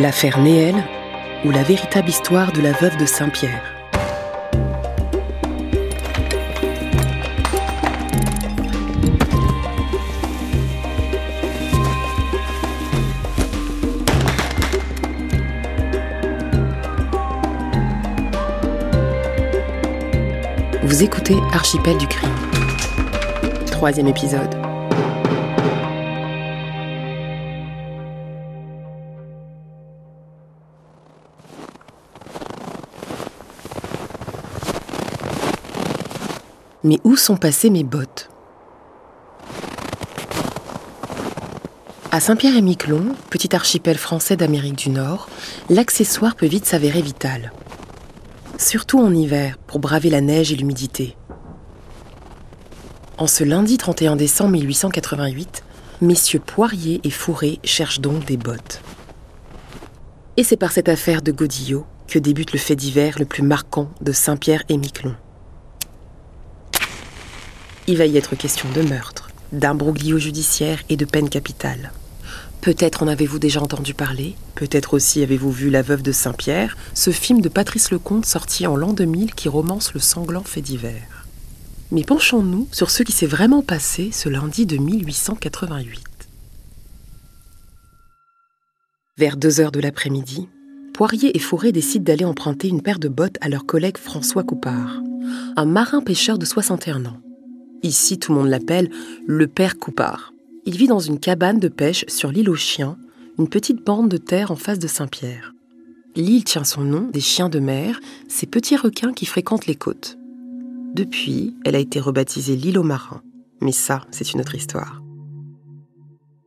L'affaire Néel ou la véritable histoire de la veuve de Saint-Pierre. Vous écoutez Archipel du crime. Troisième épisode. Mais où sont passées mes bottes À Saint-Pierre-et-Miquelon, petit archipel français d'Amérique du Nord, l'accessoire peut vite s'avérer vital. Surtout en hiver, pour braver la neige et l'humidité. En ce lundi 31 décembre 1888, messieurs Poirier et Fourré cherchent donc des bottes. Et c'est par cette affaire de Godillot que débute le fait divers le plus marquant de Saint-Pierre-et-Miquelon. Il va y être question de meurtre, d'imbroglio judiciaire et de peine capitale. Peut-être en avez-vous déjà entendu parler, peut-être aussi avez-vous vu La Veuve de Saint-Pierre, ce film de Patrice Lecomte sorti en l'an 2000 qui romance le sanglant fait divers. Mais penchons-nous sur ce qui s'est vraiment passé ce lundi de 1888. Vers 2 heures de l'après-midi, Poirier et Fourré décident d'aller emprunter une paire de bottes à leur collègue François Coupard, un marin pêcheur de 61 ans. Ici, tout le monde l'appelle le père Coupard. Il vit dans une cabane de pêche sur l'île aux chiens, une petite bande de terre en face de Saint-Pierre. L'île tient son nom des chiens de mer, ces petits requins qui fréquentent les côtes. Depuis, elle a été rebaptisée l'île aux marins. Mais ça, c'est une autre histoire.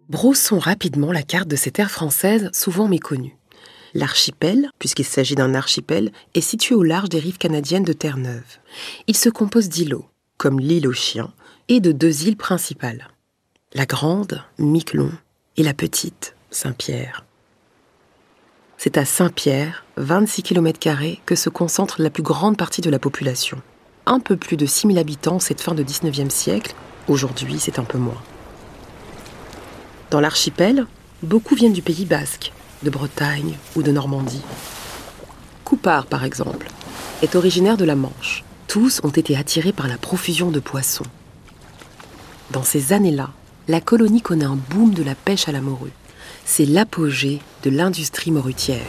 Brossons rapidement la carte de cette terre française souvent méconnue. L'archipel, puisqu'il s'agit d'un archipel, est situé au large des rives canadiennes de Terre-Neuve. Il se compose d'îlots, comme l'île aux chiens, et de deux îles principales. La grande, Miquelon, et la petite, Saint-Pierre. C'est à Saint-Pierre, 26 km, que se concentre la plus grande partie de la population. Un peu plus de 6000 habitants cette fin de 19e siècle, aujourd'hui c'est un peu moins. Dans l'archipel, beaucoup viennent du Pays basque, de Bretagne ou de Normandie. Coupard, par exemple, est originaire de la Manche tous ont été attirés par la profusion de poissons. Dans ces années-là, la colonie connaît un boom de la pêche à la morue. C'est l'apogée de l'industrie morutière.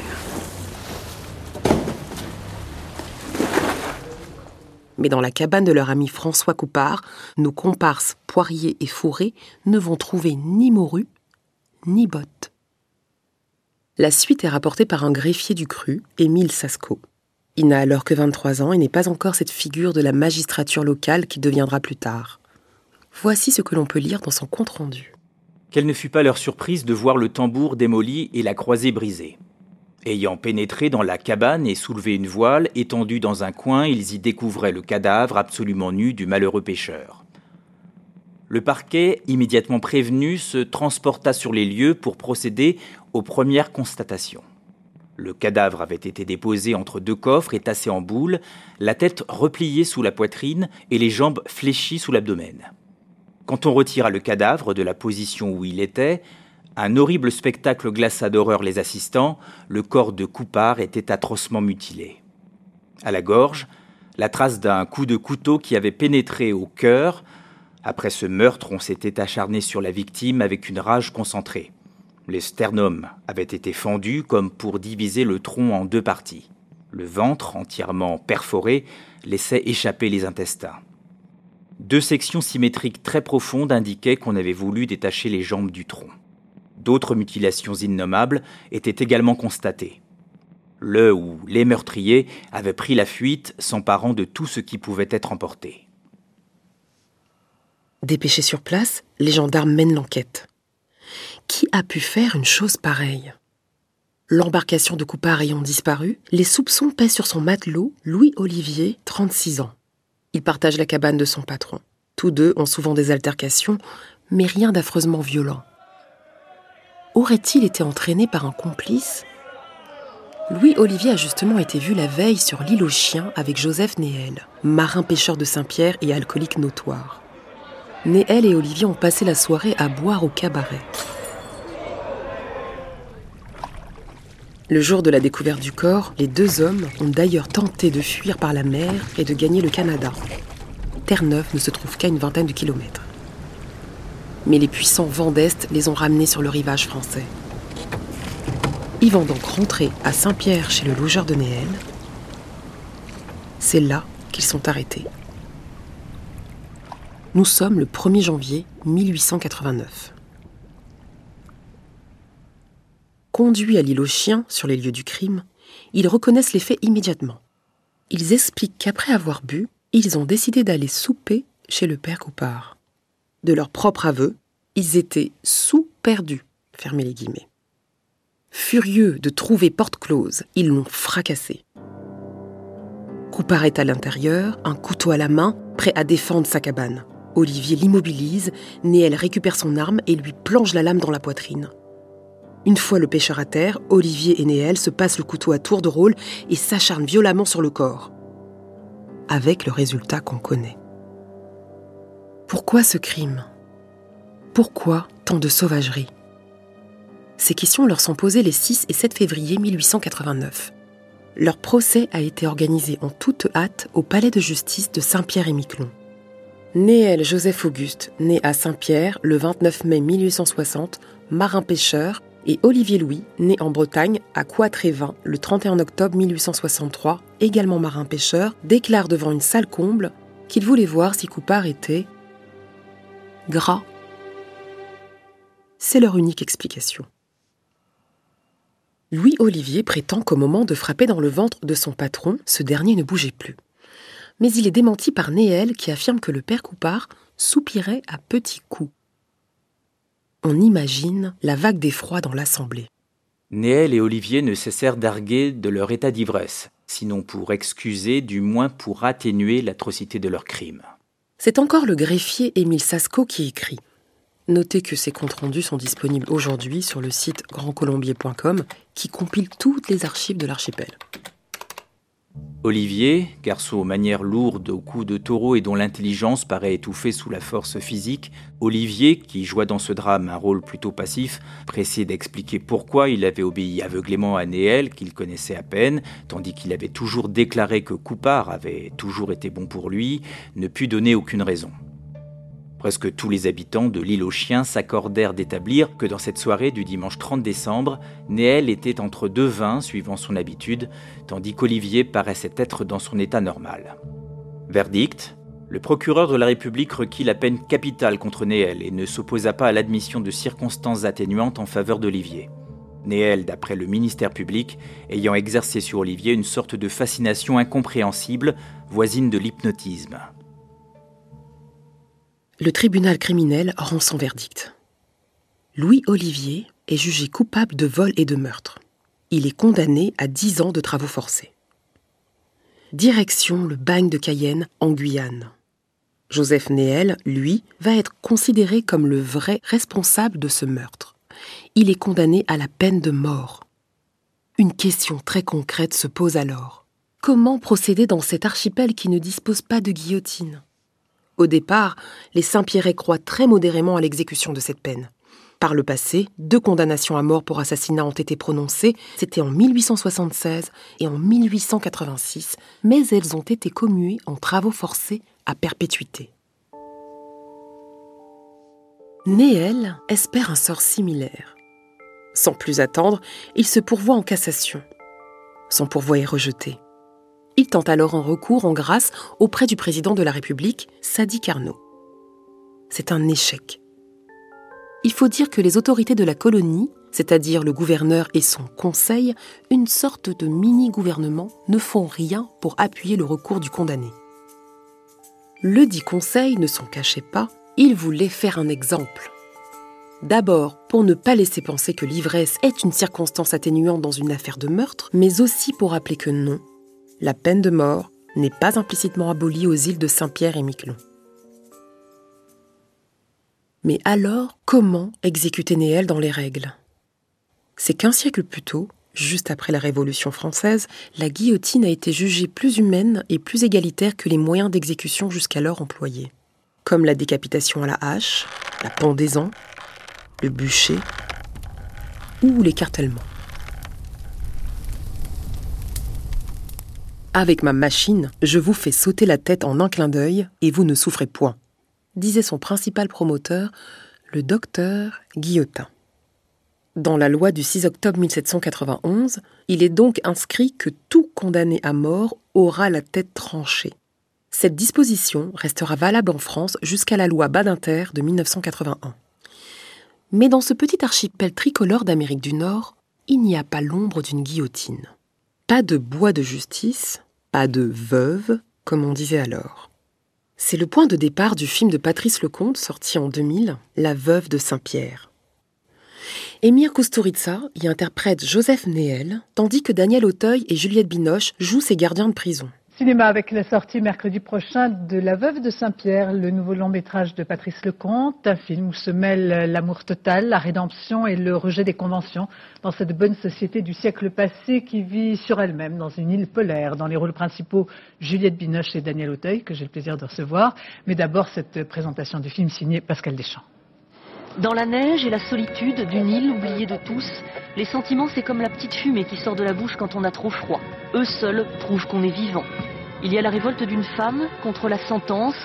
Mais dans la cabane de leur ami François Coupard, nos comparses Poirier et Fourré ne vont trouver ni morue, ni bottes. La suite est rapportée par un greffier du cru, Émile Sasco. Il n'a alors que 23 ans et n'est pas encore cette figure de la magistrature locale qui deviendra plus tard. Voici ce que l'on peut lire dans son compte-rendu. Quelle ne fut pas leur surprise de voir le tambour démoli et la croisée brisée. Ayant pénétré dans la cabane et soulevé une voile, étendue dans un coin, ils y découvraient le cadavre absolument nu du malheureux pêcheur. Le parquet, immédiatement prévenu, se transporta sur les lieux pour procéder aux premières constatations. Le cadavre avait été déposé entre deux coffres et tassé en boule, la tête repliée sous la poitrine et les jambes fléchies sous l'abdomen. Quand on retira le cadavre de la position où il était, un horrible spectacle glaça d'horreur les assistants, le corps de Coupard était atrocement mutilé. À la gorge, la trace d'un coup de couteau qui avait pénétré au cœur. Après ce meurtre, on s'était acharné sur la victime avec une rage concentrée. Les sternums avaient été fendus comme pour diviser le tronc en deux parties. Le ventre, entièrement perforé, laissait échapper les intestins. Deux sections symétriques très profondes indiquaient qu'on avait voulu détacher les jambes du tronc. D'autres mutilations innommables étaient également constatées. Le ou les meurtriers avaient pris la fuite, s'emparant de tout ce qui pouvait être emporté. Dépêchés sur place, les gendarmes mènent l'enquête. Qui a pu faire une chose pareille? L'embarcation de Coupard ayant disparu, les soupçons pèsent sur son matelot, Louis Olivier, 36 ans. Il partage la cabane de son patron. Tous deux ont souvent des altercations, mais rien d'affreusement violent. Aurait-il été entraîné par un complice? Louis Olivier a justement été vu la veille sur l'île aux chiens avec Joseph Néel, marin pêcheur de Saint-Pierre et alcoolique notoire. Néel et Olivier ont passé la soirée à boire au cabaret. Le jour de la découverte du corps, les deux hommes ont d'ailleurs tenté de fuir par la mer et de gagner le Canada. Terre-Neuve ne se trouve qu'à une vingtaine de kilomètres. Mais les puissants vents d'Est les ont ramenés sur le rivage français. Ils vont donc rentrer à Saint-Pierre chez le logeur de Néel. C'est là qu'ils sont arrêtés. Nous sommes le 1er janvier 1889. Conduits à l'île aux chiens sur les lieux du crime, ils reconnaissent les faits immédiatement. Ils expliquent qu'après avoir bu, ils ont décidé d'aller souper chez le père Coupard. De leur propre aveu, ils étaient sous-perdus, fermez les guillemets. Furieux de trouver porte close, ils l'ont fracassé. Coupard est à l'intérieur, un couteau à la main, prêt à défendre sa cabane. Olivier l'immobilise, Néel récupère son arme et lui plonge la lame dans la poitrine. Une fois le pêcheur à terre, Olivier et Néel se passent le couteau à tour de rôle et s'acharnent violemment sur le corps. Avec le résultat qu'on connaît. Pourquoi ce crime? Pourquoi tant de sauvagerie? Ces questions leur sont posées les 6 et 7 février 1889. Leur procès a été organisé en toute hâte au palais de justice de Saint-Pierre-et-Miquelon. Néel Joseph Auguste, né à Saint-Pierre le 29 mai 1860, marin-pêcheur, et Olivier Louis, né en Bretagne à Coitrévin le 31 octobre 1863, également marin-pêcheur, déclare devant une salle comble qu'il voulait voir si Coupard était gras. C'est leur unique explication. Louis Olivier prétend qu'au moment de frapper dans le ventre de son patron, ce dernier ne bougeait plus. Mais il est démenti par Néel qui affirme que le père Coupard soupirait à petits coups on imagine la vague d'effroi dans l'assemblée. Néel et Olivier ne cessèrent d'arguer de leur état d'ivresse, sinon pour excuser, du moins pour atténuer l'atrocité de leur crime. C'est encore le greffier Émile Sasco qui écrit. Notez que ces comptes rendus sont disponibles aujourd'hui sur le site grandcolombier.com qui compile toutes les archives de l'archipel. Olivier, garçon aux manières lourdes, au cou de taureau et dont l'intelligence paraît étouffée sous la force physique, Olivier, qui joua dans ce drame un rôle plutôt passif, pressé d'expliquer pourquoi il avait obéi aveuglément à Néel, qu'il connaissait à peine, tandis qu'il avait toujours déclaré que Coupard avait toujours été bon pour lui, ne put donner aucune raison. Presque tous les habitants de l'île aux chiens s'accordèrent d'établir que dans cette soirée du dimanche 30 décembre, Néel était entre deux vins suivant son habitude, tandis qu'Olivier paraissait être dans son état normal. Verdict le procureur de la République requit la peine capitale contre Néel et ne s'opposa pas à l'admission de circonstances atténuantes en faveur d'Olivier. Néel, d'après le ministère public, ayant exercé sur Olivier une sorte de fascination incompréhensible, voisine de l'hypnotisme. Le tribunal criminel rend son verdict. Louis Olivier est jugé coupable de vol et de meurtre. Il est condamné à 10 ans de travaux forcés. Direction le bagne de Cayenne en Guyane. Joseph Néel, lui, va être considéré comme le vrai responsable de ce meurtre. Il est condamné à la peine de mort. Une question très concrète se pose alors. Comment procéder dans cet archipel qui ne dispose pas de guillotine? Au départ, les Saint-Pierrais croient très modérément à l'exécution de cette peine. Par le passé, deux condamnations à mort pour assassinat ont été prononcées, c'était en 1876 et en 1886, mais elles ont été commuées en travaux forcés à perpétuité. Néel espère un sort similaire. Sans plus attendre, il se pourvoit en cassation. Son pourvoi est rejeté. Il tente alors un recours en grâce auprès du président de la République, Sadi Carnot. C'est un échec. Il faut dire que les autorités de la colonie, c'est-à-dire le gouverneur et son conseil, une sorte de mini-gouvernement, ne font rien pour appuyer le recours du condamné. Le dit conseil ne s'en cachait pas, il voulait faire un exemple. D'abord, pour ne pas laisser penser que l'ivresse est une circonstance atténuante dans une affaire de meurtre, mais aussi pour rappeler que non, la peine de mort n'est pas implicitement abolie aux îles de Saint-Pierre et Miquelon. Mais alors, comment exécuter Néel dans les règles? C'est qu'un siècle plus tôt, juste après la Révolution française, la guillotine a été jugée plus humaine et plus égalitaire que les moyens d'exécution jusqu'alors employés, comme la décapitation à la hache, la pendaison, le bûcher ou l'écartèlement. Avec ma machine, je vous fais sauter la tête en un clin d'œil et vous ne souffrez point, disait son principal promoteur, le docteur Guillotin. Dans la loi du 6 octobre 1791, il est donc inscrit que tout condamné à mort aura la tête tranchée. Cette disposition restera valable en France jusqu'à la loi Badinter de 1981. Mais dans ce petit archipel tricolore d'Amérique du Nord, il n'y a pas l'ombre d'une guillotine. Pas de bois de justice, pas de veuve, comme on disait alors. C'est le point de départ du film de Patrice Lecomte sorti en 2000, La veuve de Saint-Pierre. Émir Kusturica y interprète Joseph Néel, tandis que Daniel Auteuil et Juliette Binoche jouent ses gardiens de prison. Cinéma avec la sortie mercredi prochain de La Veuve de Saint-Pierre, le nouveau long métrage de Patrice Lecomte, un film où se mêlent l'amour total, la rédemption et le rejet des conventions dans cette bonne société du siècle passé qui vit sur elle-même dans une île polaire. Dans les rôles principaux, Juliette Binoche et Daniel Auteuil, que j'ai le plaisir de recevoir. Mais d'abord, cette présentation du film signée Pascal Deschamps. Dans la neige et la solitude d'une île oubliée de tous, les sentiments c'est comme la petite fumée qui sort de la bouche quand on a trop froid. Eux seuls prouvent qu'on est vivant. Il y a la révolte d'une femme contre la sentence,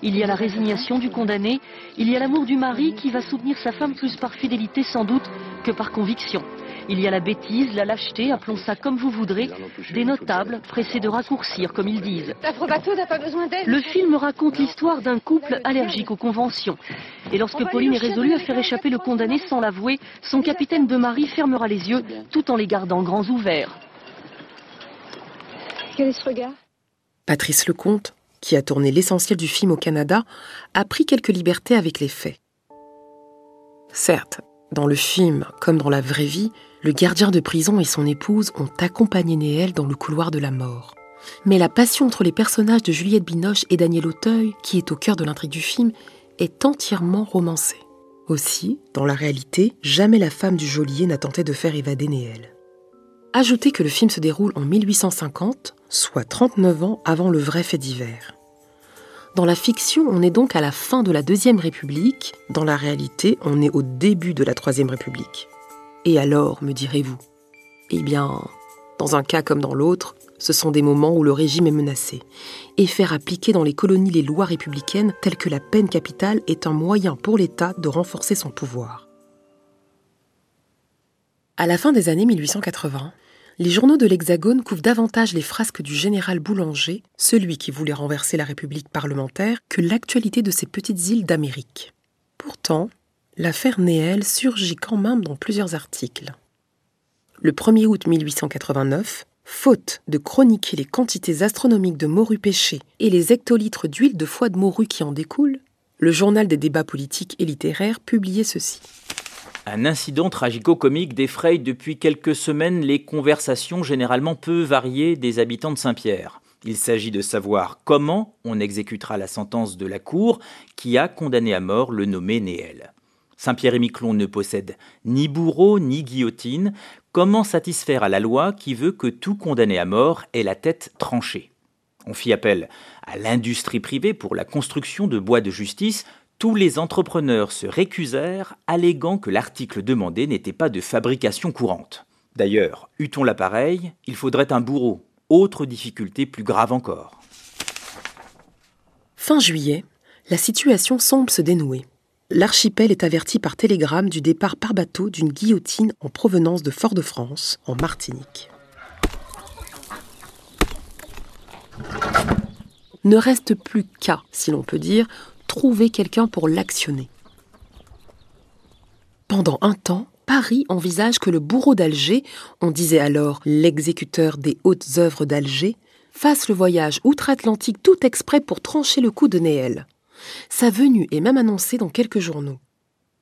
il y a la résignation du condamné, il y a l'amour du mari qui va soutenir sa femme plus par fidélité sans doute que par conviction. Il y a la bêtise, la lâcheté, appelons ça comme vous voudrez, des notables pressés de raccourcir, comme ils disent. Le film raconte l'histoire d'un couple allergique aux conventions. Et lorsque Pauline est résolue à faire échapper le condamné sans l'avouer, son capitaine de mari fermera les yeux tout en les gardant grands ouverts. Quel est ce regard? Patrice Lecomte, qui a tourné l'essentiel du film au Canada, a pris quelques libertés avec les faits. Certes, dans le film, comme dans la vraie vie, le gardien de prison et son épouse ont accompagné Néel dans le couloir de la mort. Mais la passion entre les personnages de Juliette Binoche et Daniel Auteuil, qui est au cœur de l'intrigue du film, est entièrement romancée. Aussi, dans la réalité, jamais la femme du geôlier n'a tenté de faire évader Néel. Ajoutez que le film se déroule en 1850, soit 39 ans avant le vrai fait divers. Dans la fiction, on est donc à la fin de la Deuxième République, dans la réalité, on est au début de la Troisième République. Et alors, me direz-vous? Eh bien, dans un cas comme dans l'autre, ce sont des moments où le régime est menacé. Et faire appliquer dans les colonies les lois républicaines telles que la peine capitale est un moyen pour l'État de renforcer son pouvoir. À la fin des années 1880, les journaux de l'Hexagone couvrent davantage les frasques du général Boulanger, celui qui voulait renverser la République parlementaire, que l'actualité de ces petites îles d'Amérique. Pourtant, l'affaire Néel surgit quand même dans plusieurs articles. Le 1er août 1889, faute de chroniquer les quantités astronomiques de morue pêchée et les hectolitres d'huile de foie de morue qui en découlent, le journal des débats politiques et littéraires publiait ceci. Un incident tragico-comique défraye depuis quelques semaines les conversations généralement peu variées des habitants de Saint-Pierre. Il s'agit de savoir comment on exécutera la sentence de la Cour qui a condamné à mort le nommé Néel. Saint-Pierre et Miquelon ne possèdent ni bourreau ni guillotine. Comment satisfaire à la loi qui veut que tout condamné à mort ait la tête tranchée? On fit appel à l'industrie privée pour la construction de bois de justice. Tous les entrepreneurs se récusèrent, alléguant que l'article demandé n'était pas de fabrication courante. D'ailleurs, eût-on l'appareil, il faudrait un bourreau. Autre difficulté plus grave encore. Fin juillet, la situation semble se dénouer l'archipel est averti par télégramme du départ par bateau d'une guillotine en provenance de Fort-de-France, en Martinique. Ne reste plus qu'à, si l'on peut dire, trouver quelqu'un pour l'actionner. Pendant un temps, Paris envisage que le bourreau d'Alger, on disait alors l'exécuteur des hautes œuvres d'Alger, fasse le voyage outre-Atlantique tout exprès pour trancher le coup de Néel. Sa venue est même annoncée dans quelques journaux.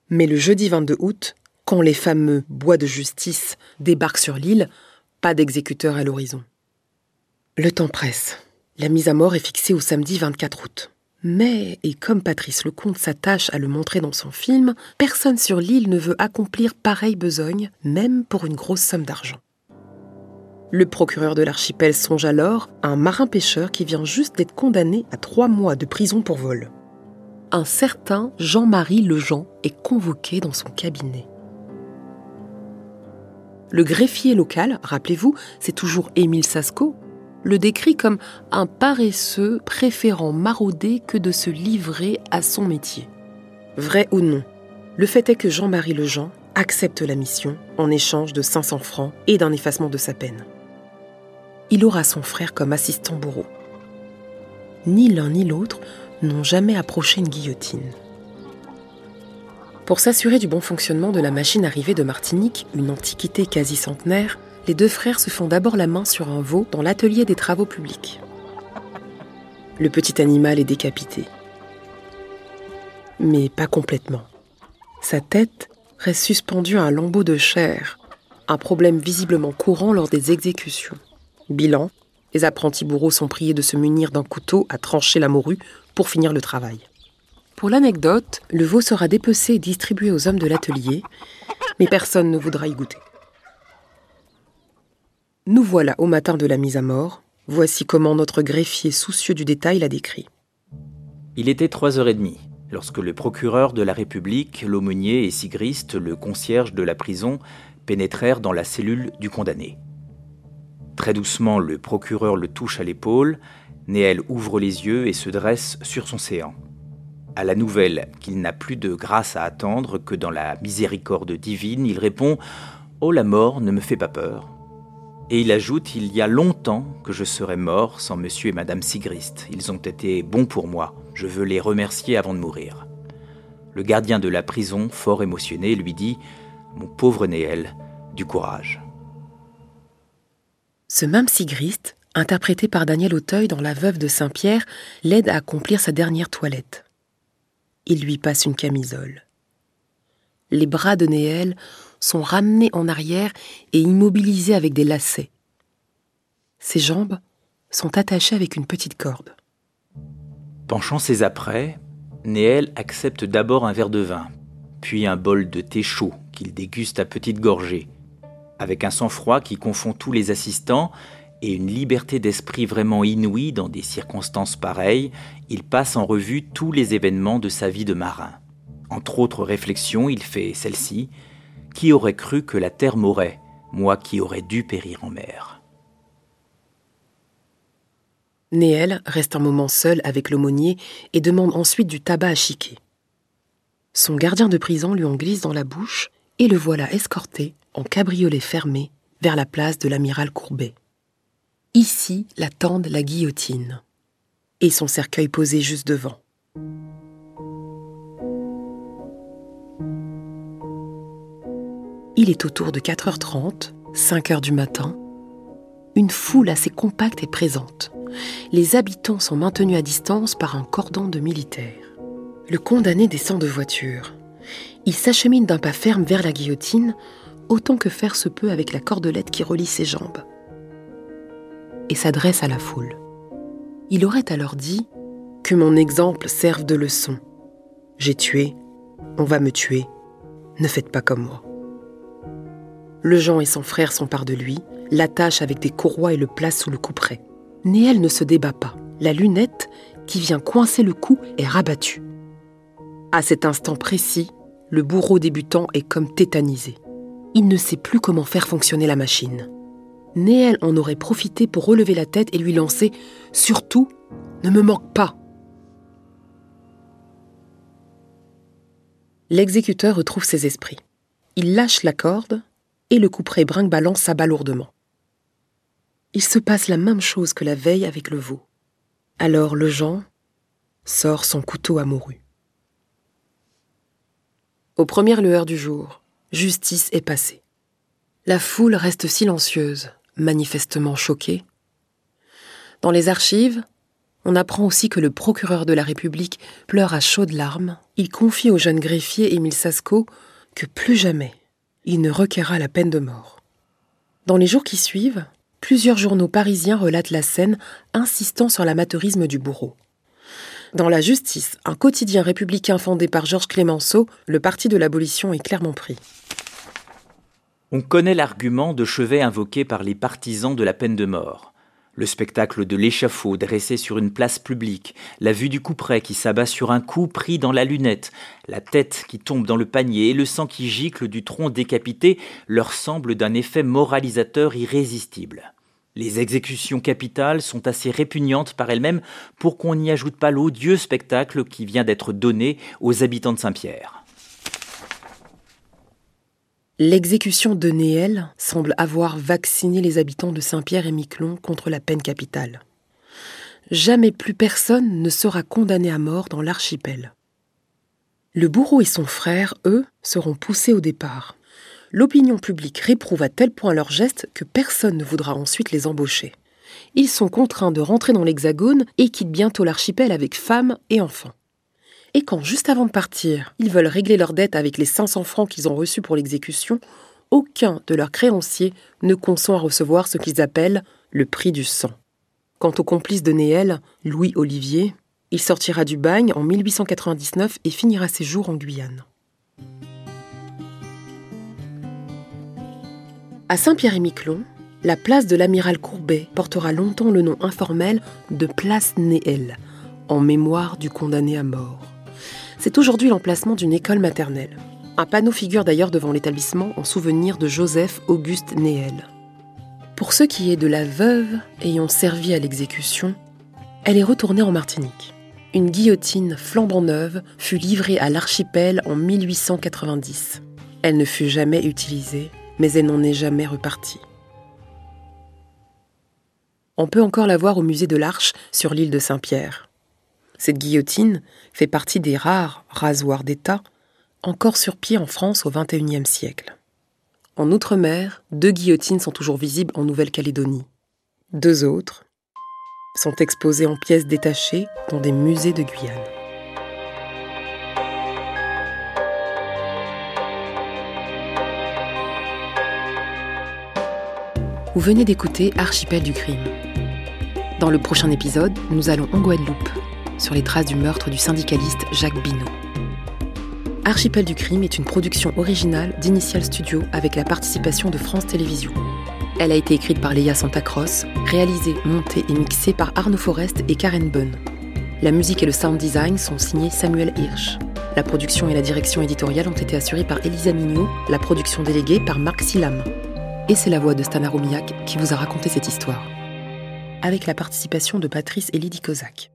Mais le jeudi 22 août, quand les fameux bois de justice débarquent sur l'île, pas d'exécuteur à l'horizon. Le temps presse. La mise à mort est fixée au samedi 24 août. Mais, et comme Patrice Lecomte s'attache à le montrer dans son film, personne sur l'île ne veut accomplir pareille besogne, même pour une grosse somme d'argent. Le procureur de l'archipel songe alors à un marin-pêcheur qui vient juste d'être condamné à trois mois de prison pour vol un certain Jean-Marie Lejean est convoqué dans son cabinet. Le greffier local, rappelez-vous, c'est toujours Émile Sasco, le décrit comme un paresseux préférant marauder que de se livrer à son métier. Vrai ou non, le fait est que Jean-Marie Lejean accepte la mission en échange de 500 francs et d'un effacement de sa peine. Il aura son frère comme assistant bourreau. Ni l'un ni l'autre n'ont jamais approché une guillotine. Pour s'assurer du bon fonctionnement de la machine arrivée de Martinique, une antiquité quasi centenaire, les deux frères se font d'abord la main sur un veau dans l'atelier des travaux publics. Le petit animal est décapité. Mais pas complètement. Sa tête reste suspendue à un lambeau de chair, un problème visiblement courant lors des exécutions. Bilan, les apprentis bourreaux sont priés de se munir d'un couteau à trancher la morue pour finir le travail. Pour l'anecdote, le veau sera dépecé et distribué aux hommes de l'atelier, mais personne ne voudra y goûter. Nous voilà au matin de la mise à mort. Voici comment notre greffier soucieux du détail l'a décrit. Il était 3h30 lorsque le procureur de la République, l'aumônier et Sigrist, le concierge de la prison, pénétrèrent dans la cellule du condamné. Très doucement, le procureur le touche à l'épaule, Néel ouvre les yeux et se dresse sur son séant. À la nouvelle qu'il n'a plus de grâce à attendre que dans la miséricorde divine, il répond Oh, la mort ne me fait pas peur. Et il ajoute Il y a longtemps que je serais mort sans monsieur et madame Sigrist. Ils ont été bons pour moi. Je veux les remercier avant de mourir. Le gardien de la prison, fort émotionné, lui dit Mon pauvre Néel, du courage. Ce même Sigrist, interprété par Daniel Auteuil dans La Veuve de Saint-Pierre, l'aide à accomplir sa dernière toilette. Il lui passe une camisole. Les bras de Néel sont ramenés en arrière et immobilisés avec des lacets. Ses jambes sont attachées avec une petite corde. Penchant ses apprêts, Néel accepte d'abord un verre de vin, puis un bol de thé chaud qu'il déguste à petites gorgées. Avec un sang-froid qui confond tous les assistants et une liberté d'esprit vraiment inouïe dans des circonstances pareilles, il passe en revue tous les événements de sa vie de marin. Entre autres réflexions, il fait celle-ci qui aurait cru que la terre m'aurait, moi qui aurais dû périr en mer Néel reste un moment seul avec l'aumônier et demande ensuite du tabac à chiquer. Son gardien de prison lui en glisse dans la bouche et le voilà escorté en cabriolet fermé vers la place de l'amiral Courbet. Ici l'attendent la guillotine et son cercueil posé juste devant. Il est autour de 4h30, 5h du matin. Une foule assez compacte est présente. Les habitants sont maintenus à distance par un cordon de militaires. Le condamné descend de voiture. Il s'achemine d'un pas ferme vers la guillotine, autant que faire se peut avec la cordelette qui relie ses jambes. Et s'adresse à la foule. Il aurait alors dit Que mon exemple serve de leçon. J'ai tué, on va me tuer, ne faites pas comme moi. Le Jean et son frère s'emparent de lui, l'attachent avec des courroies et le placent sous le couperet. Néel ne se débat pas. La lunette, qui vient coincer le cou, est rabattue. À cet instant précis, le bourreau débutant est comme tétanisé. Il ne sait plus comment faire fonctionner la machine. Néel en aurait profité pour relever la tête et lui lancer Surtout, ne me manque pas L'exécuteur retrouve ses esprits. Il lâche la corde et le couperet brinque-ballant s'abat lourdement. Il se passe la même chose que la veille avec le veau. Alors le Jean sort son couteau amoureux. Aux premières lueurs du jour, justice est passée. La foule reste silencieuse, manifestement choquée. Dans les archives, on apprend aussi que le procureur de la République pleure à chaudes larmes. Il confie au jeune greffier Émile Sasco que plus jamais il ne requerra la peine de mort. Dans les jours qui suivent, plusieurs journaux parisiens relatent la scène, insistant sur l'amateurisme du bourreau. Dans La Justice, un quotidien républicain fondé par Georges Clémenceau, le parti de l'abolition est clairement pris. On connaît l'argument de chevet invoqué par les partisans de la peine de mort le spectacle de l'échafaud dressé sur une place publique, la vue du couperet qui s'abat sur un cou pris dans la lunette, la tête qui tombe dans le panier et le sang qui gicle du tronc décapité leur semblent d'un effet moralisateur irrésistible. Les exécutions capitales sont assez répugnantes par elles-mêmes pour qu'on n'y ajoute pas l'odieux spectacle qui vient d'être donné aux habitants de Saint-Pierre. L'exécution de Néel semble avoir vacciné les habitants de Saint-Pierre et Miquelon contre la peine capitale. Jamais plus personne ne sera condamné à mort dans l'archipel. Le bourreau et son frère, eux, seront poussés au départ. L'opinion publique réprouve à tel point leurs gestes que personne ne voudra ensuite les embaucher. Ils sont contraints de rentrer dans l'Hexagone et quittent bientôt l'archipel avec femmes et enfants. Et quand, juste avant de partir, ils veulent régler leurs dettes avec les 500 francs qu'ils ont reçus pour l'exécution, aucun de leurs créanciers ne consent à recevoir ce qu'ils appellent le prix du sang. Quant au complice de Néel, Louis Olivier, il sortira du bagne en 1899 et finira ses jours en Guyane. À Saint-Pierre-et-Miquelon, la place de l'amiral Courbet portera longtemps le nom informel de place Néel, en mémoire du condamné à mort. C'est aujourd'hui l'emplacement d'une école maternelle. Un panneau figure d'ailleurs devant l'établissement en souvenir de Joseph Auguste Néel. Pour ce qui est de la veuve ayant servi à l'exécution, elle est retournée en Martinique une guillotine flambant neuve fut livrée à l'archipel en 1890. Elle ne fut jamais utilisée, mais elle n'en est jamais repartie. On peut encore la voir au musée de l'Arche sur l'île de Saint-Pierre. Cette guillotine fait partie des rares rasoirs d'État encore sur pied en France au XXIe siècle. En Outre-mer, deux guillotines sont toujours visibles en Nouvelle-Calédonie. Deux autres, sont exposés en pièces détachées dans des musées de Guyane. Vous venez d'écouter Archipel du crime. Dans le prochain épisode, nous allons en Guadeloupe, sur les traces du meurtre du syndicaliste Jacques Binot. Archipel du crime est une production originale d'Initial Studio avec la participation de France Télévisions. Elle a été écrite par Léa Santacross, réalisée, montée et mixée par Arnaud Forest et Karen Bunn. La musique et le sound design sont signés Samuel Hirsch. La production et la direction éditoriale ont été assurées par Elisa Mignot, la production déléguée par Marc Silam. Et c'est la voix de Stana Roumiak qui vous a raconté cette histoire. Avec la participation de Patrice et Lydie Kozak.